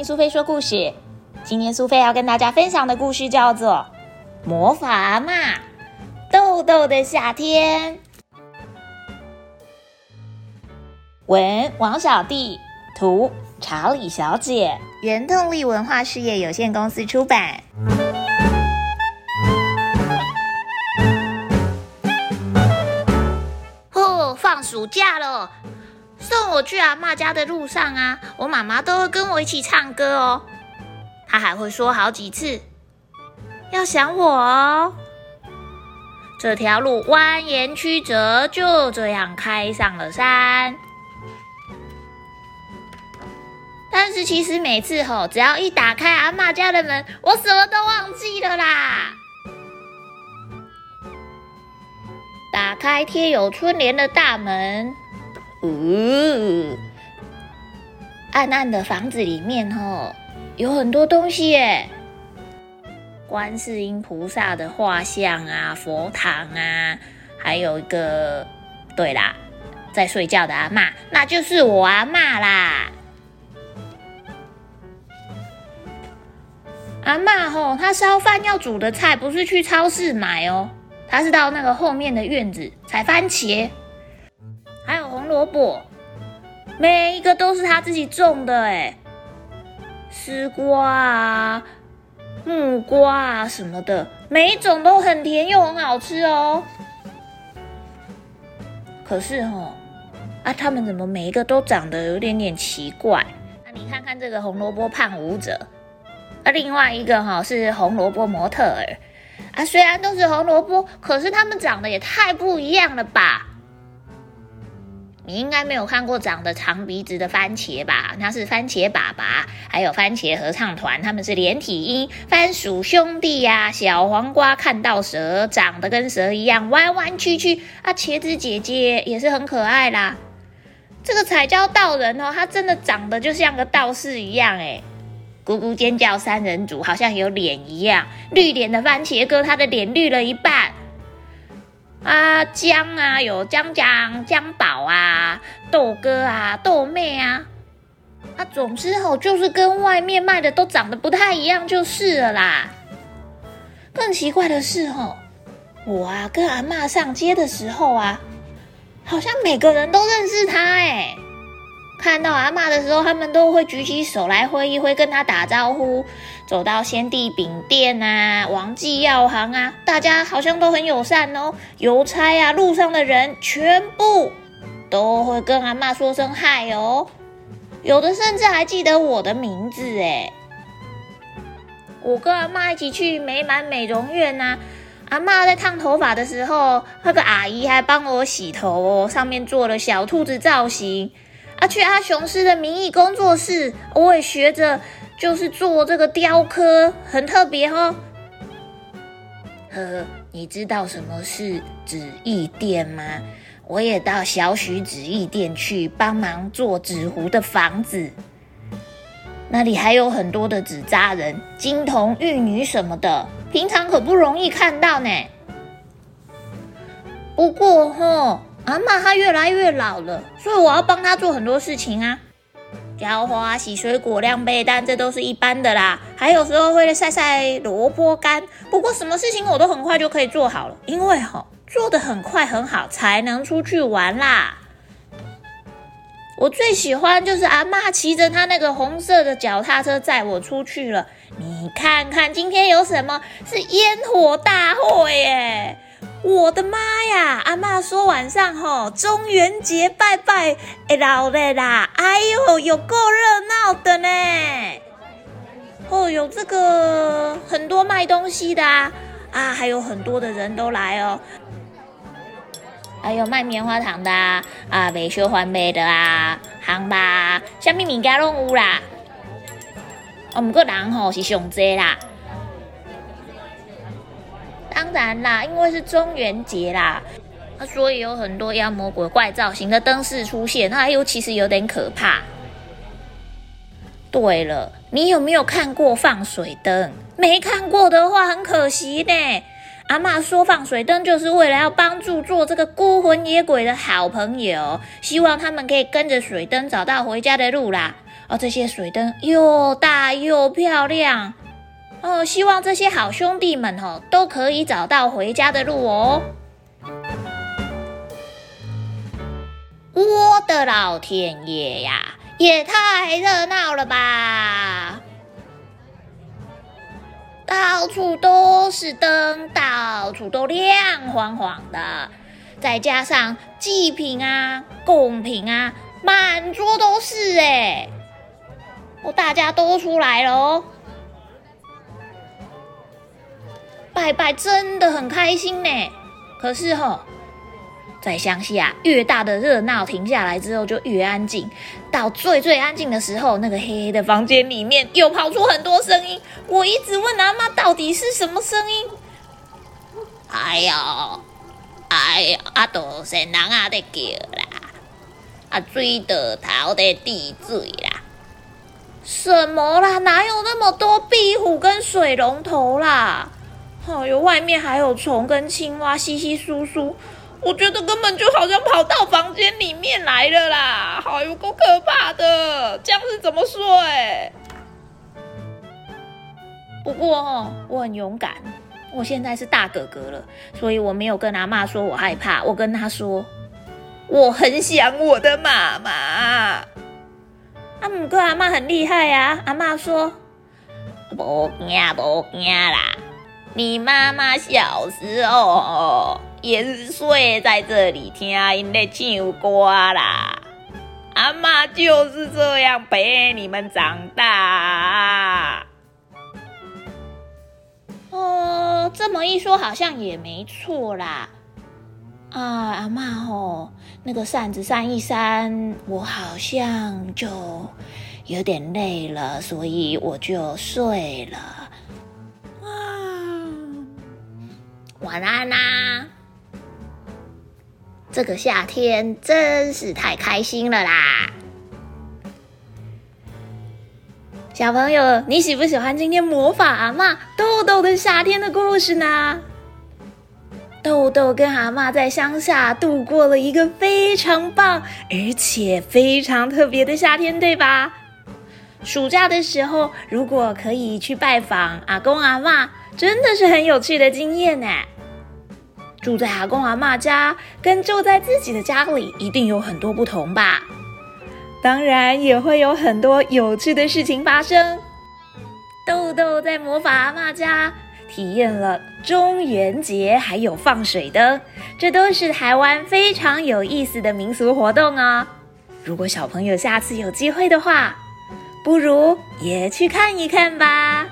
听苏菲说故事。今天苏菲要跟大家分享的故事叫做《魔法阿嬷豆豆的夏天》。文王小弟，图查理小姐，原动力文化事业有限公司出版。哦，放暑假了。送我去阿妈家的路上啊，我妈妈都会跟我一起唱歌哦。她还会说好几次要想我哦。这条路蜿蜒曲折，就这样开上了山。但是其实每次吼，只要一打开阿妈家的门，我什么都忘记了啦。打开贴有春联的大门。呜，暗暗的房子里面哦，有很多东西耶。观世音菩萨的画像啊，佛堂啊，还有一个，对啦，在睡觉的阿妈，那就是我阿妈啦。阿妈吼，她烧饭要煮的菜不是去超市买哦，她是到那个后面的院子采番茄。萝卜，每一个都是他自己种的哎，丝瓜啊、木瓜啊什么的，每一种都很甜又很好吃哦。可是哦，啊，他们怎么每一个都长得有点点奇怪？那你看看这个红萝卜胖舞者，啊，另外一个哈是红萝卜模特儿，啊，虽然都是红萝卜，可是他们长得也太不一样了吧？你应该没有看过长得长鼻子的番茄吧？那是番茄爸爸，还有番茄合唱团，他们是连体婴番薯兄弟呀。小黄瓜看到蛇，长得跟蛇一样弯弯曲曲啊。茄子姐姐也是很可爱啦。这个彩椒道人哦，他真的长得就像个道士一样哎。咕咕尖叫三人组好像有脸一样，绿脸的番茄哥，他的脸绿了一半。啊，姜啊，有姜姜、姜宝，豆哥啊，豆妹啊，啊，总之吼，就是跟外面卖的都长得不太一样，就是了啦。更奇怪的是吼，我啊跟阿妈上街的时候啊，好像每个人都认识他哎。看到阿妈的时候，他们都会举起手来挥一挥，跟他打招呼。走到先帝饼店啊，王记药行啊，大家好像都很友善哦。邮差啊，路上的人全部都会跟阿妈说声嗨哦。有的甚至还记得我的名字哎。我跟阿妈一起去美满美容院呐，阿妈在烫头发的时候，那个阿姨还帮我洗头哦，上面做了小兔子造型。啊，去阿雄师的名义工作室，我也学着，就是做这个雕刻，很特别哦。呵，你知道什么是纸艺店吗？我也到小许纸艺店去帮忙做纸糊的房子，那里还有很多的纸扎人、金童玉女什么的，平常可不容易看到呢。不过，吼。阿妈她越来越老了，所以我要帮她做很多事情啊，浇花、洗水果、晾被单，这都是一般的啦。还有时候会晒晒萝卜干，不过什么事情我都很快就可以做好了，因为哈做的很快很好，才能出去玩啦。我最喜欢就是阿妈骑着她那个红色的脚踏车载我出去了。你看看今天有什么？是烟火大会耶！我的妈呀！阿妈说晚上吼中元节拜拜，哎老的啦！哎呦，有够热闹的呢！哦，有这个很多卖东西的啊，啊，还有很多的人都来哦。还有卖棉花糖的啊，啊，维修环卖的啊，行吧，虾米物件拢有啦。哦，不过人吼是上济啦。当然啦，因为是中元节啦，所以有很多妖魔鬼怪造型的灯饰出现，那又其实有点可怕。对了，你有没有看过放水灯？没看过的话，很可惜呢。阿妈说放水灯就是为了要帮助做这个孤魂野鬼的好朋友，希望他们可以跟着水灯找到回家的路啦。哦，这些水灯又大又漂亮。哦，希望这些好兄弟们哦都可以找到回家的路哦。我的老天爷呀，也太热闹了吧！到处都是灯，到处都亮晃晃的，再加上祭品啊、贡品啊，满桌都是哎！哦，大家都出来了哦，拜拜真的很开心呢。可是哈。在乡下，越大的热闹停下来之后就越安静。到最最安静的时候，那个黑黑的房间里面又跑出很多声音。我一直问阿妈，到底是什么声音？哎呦，哎呦，阿多神人啊在叫啦，啊水的头在滴水啦。什么啦？哪有那么多壁虎跟水龙头啦？哎呦，外面还有虫跟青蛙稀稀疏疏。我觉得根本就好像跑到房间里面来了啦！好有够可怕的，这样是怎么睡？不过哦，我很勇敢，我现在是大哥哥了，所以我没有跟阿妈说我害怕，我跟他说我很想我的妈妈。阿姆哥阿妈很厉害呀，阿妈说不惊不惊啦，你妈妈小时候。也是睡在这里听因在唱歌啦，阿妈就是这样陪你们长大。哦，这么一说好像也没错啦。啊，阿妈哦，那个扇子扇一扇，我好像就有点累了，所以我就睡了。啊，晚安啦。这个夏天真是太开心了啦！小朋友，你喜不喜欢今天魔法阿妈豆豆的夏天的故事呢？豆豆跟阿妈在乡下度过了一个非常棒而且非常特别的夏天，对吧？暑假的时候，如果可以去拜访阿公阿妈，真的是很有趣的经验呢。住在阿公阿妈家，跟住在自己的家里一定有很多不同吧？当然也会有很多有趣的事情发生。豆豆在魔法阿妈家体验了中元节，还有放水灯，这都是台湾非常有意思的民俗活动哦。如果小朋友下次有机会的话，不如也去看一看吧。